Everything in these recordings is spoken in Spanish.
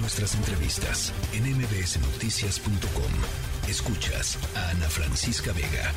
Nuestras entrevistas en mbsnoticias.com. Escuchas a Ana Francisca Vega.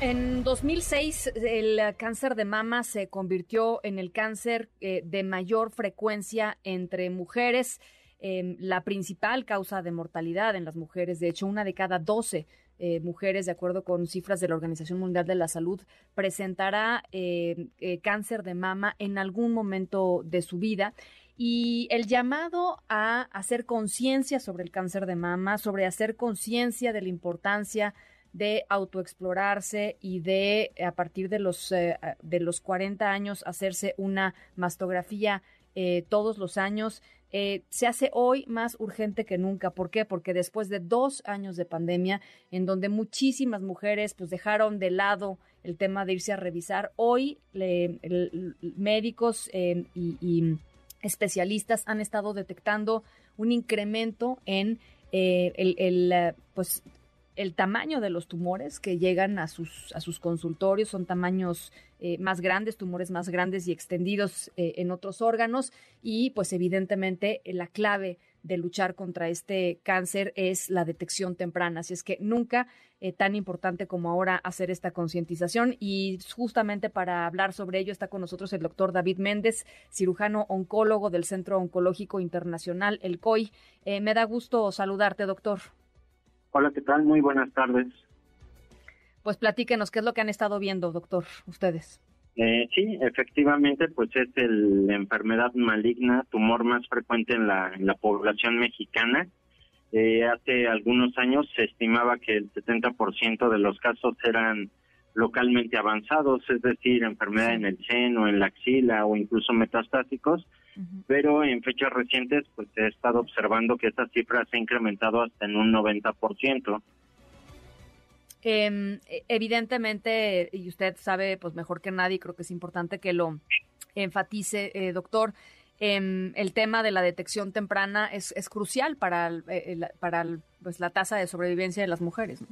En 2006 el cáncer de mama se convirtió en el cáncer eh, de mayor frecuencia entre mujeres. Em, la principal causa de mortalidad en las mujeres, de hecho, una de cada 12 eh, mujeres, de acuerdo con cifras de la Organización Mundial de la Salud, presentará eh, cáncer de mama en algún momento de su vida. Y el llamado a hacer conciencia sobre el cáncer de mama, sobre hacer conciencia de la importancia de autoexplorarse y de a partir de los de los 40 años hacerse una mastografía todos los años eh, se hace hoy más urgente que nunca. ¿Por qué? Porque después de dos años de pandemia, en donde muchísimas mujeres pues dejaron de lado el tema de irse a revisar, hoy médicos eh, y, especialistas han estado detectando un incremento en eh, el, el, pues el tamaño de los tumores que llegan a sus, a sus consultorios. Son tamaños eh, más grandes, tumores más grandes y extendidos eh, en otros órganos. Y pues evidentemente la clave de luchar contra este cáncer es la detección temprana. Así es que nunca eh, tan importante como ahora hacer esta concientización. Y justamente para hablar sobre ello está con nosotros el doctor David Méndez, cirujano oncólogo del Centro Oncológico Internacional, el COI. me da gusto saludarte, doctor. Hola, ¿qué tal? Muy buenas tardes. Pues platíquenos, ¿qué es lo que han estado viendo, doctor, ustedes? Eh, sí, efectivamente, pues es el, la enfermedad maligna, tumor más frecuente en la, en la población mexicana. Eh, hace algunos años se estimaba que el 70% de los casos eran localmente avanzados, es decir, enfermedad en el seno, en la axila o incluso metastásicos, pero en fechas recientes pues ha estado observando que esta cifra se ha incrementado hasta en un 90%. Eh, evidentemente, y usted sabe pues mejor que nadie, creo que es importante que lo enfatice, eh, doctor, em, el tema de la detección temprana es, es crucial para, eh, para pues, la tasa de sobrevivencia de las mujeres.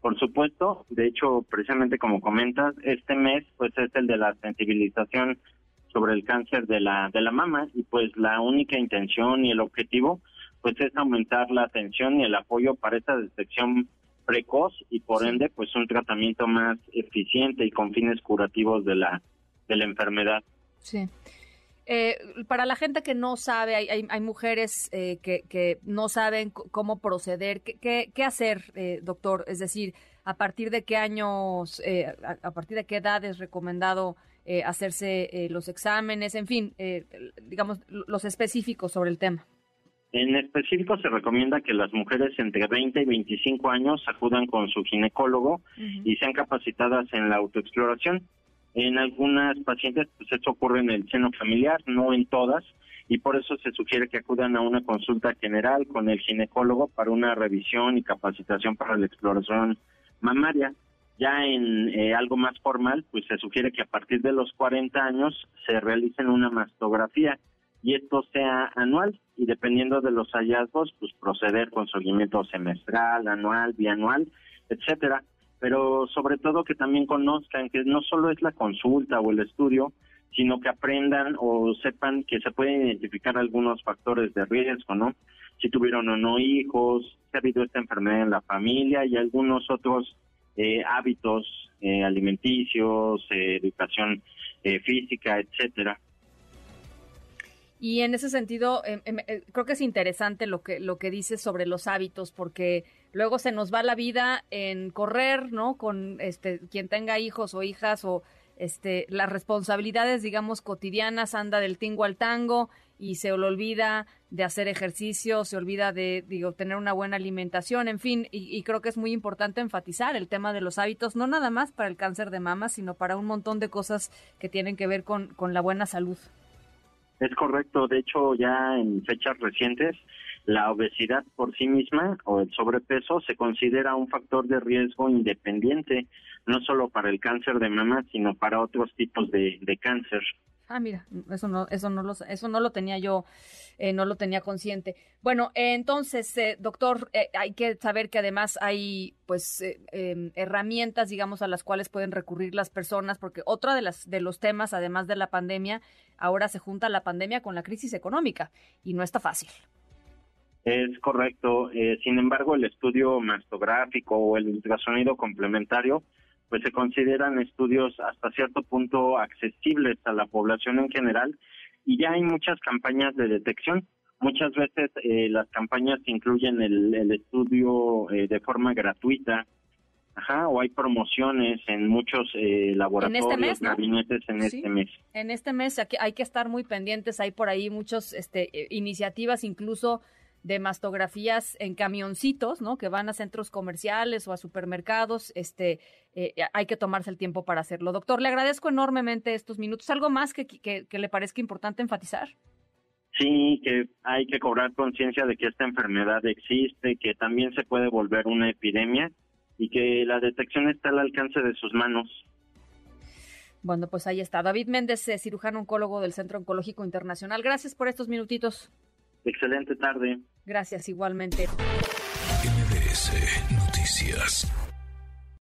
Por supuesto, de hecho, precisamente como comentas, este mes pues es el de la sensibilización sobre el cáncer de la de la mama y pues la única intención y el objetivo pues es aumentar la atención y el apoyo para esta detección precoz y por ende pues un tratamiento más eficiente y con fines curativos de la de la enfermedad. Sí. Eh, para la gente que no sabe, hay, hay, mujeres eh, que, que, no saben cómo proceder. ¿Qué, qué, hacer, eh, doctor? Es decir, ¿a partir de qué años, a, partir de qué edad es recomendado hacerse los exámenes? En fin, digamos, los específicos sobre el tema. En específico se recomienda que las mujeres entre 20 y 25 años acudan con su ginecólogo y sean capacitadas en la autoexploración. En algunas pacientes pues esto ocurre en el seno familiar, no en todas, y por eso se sugiere que acudan a una consulta general con el ginecólogo para una revisión y capacitación para la exploración mamaria. Ya en eh, algo más formal, pues se sugiere que a partir de los 40 años se realicen una mastografía y esto sea anual y dependiendo de los hallazgos, pues proceder con seguimiento semestral, anual, bianual, etcétera. Pero sobre todo que también conozcan que no solo es la consulta o el estudio, sino que aprendan o sepan que se pueden identificar algunos factores de riesgo, ¿no? Si tuvieron o no hijos, si ha habido esta enfermedad en la familia y algunos otros eh, hábitos eh, alimenticios, eh, educación física, etcétera. Y en ese sentido, em, em, eh, creo que es interesante lo que, lo que dices sobre los hábitos, porque luego se nos va la vida en correr, ¿no? Con este, quien tenga hijos o hijas o este, las responsabilidades, digamos, cotidianas, anda del tingo al tango y se le olvida de hacer ejercicio, se olvida de, digo, tener una buena alimentación, en fin, y, y, creo que es muy importante enfatizar el tema de los hábitos, no nada más para el cáncer de mama, sino para un montón de cosas que tienen que ver con, con la buena salud. Es correcto, de hecho ya en fechas recientes la obesidad por sí misma o el sobrepeso se considera un factor de riesgo independiente, no solo para el cáncer de mama, sino para otros tipos de, de cáncer. Ah, mira, eso no, eso no lo, eso no lo tenía yo, eh, no lo tenía consciente. Bueno, entonces, eh, doctor, eh, hay que saber que además hay, pues, em, herramientas, digamos, a las cuales pueden recurrir las personas, porque otro de las, de los temas, además de la pandemia, ahora se junta la pandemia con la crisis económica y no está fácil. Es correcto. Eh, sin embargo, el estudio mastográfico o el ultrasonido complementario, pues se consideran estudios hasta cierto punto accesibles a la población en general y ya hay muchas campañas de detección. Muchas veces eh, las campañas incluyen el, estudio eh, de forma gratuita, Ajá, o hay promociones en muchos eh, laboratorios, en este gabinetes en este mes. En este mes aquí hay que estar muy pendientes, hay por ahí muchas este, iniciativas incluso de mastografías en camioncitos, ¿no? Que van a centros comerciales o a supermercados. Este, hay que tomarse el tiempo para hacerlo. Doctor, le agradezco enormemente estos minutos. ¿Algo más que, que, que le parezca importante enfatizar? Sí, que hay que cobrar conciencia de que esta enfermedad existe, que también se puede volver una epidemia y que la detección está al alcance de sus manos. Bueno, pues ahí está. David Méndez, eh, cirujano oncólogo del Centro Oncológico Internacional. Gracias por estos minutitos. Excelente tarde. Gracias igualmente. MBS Noticias.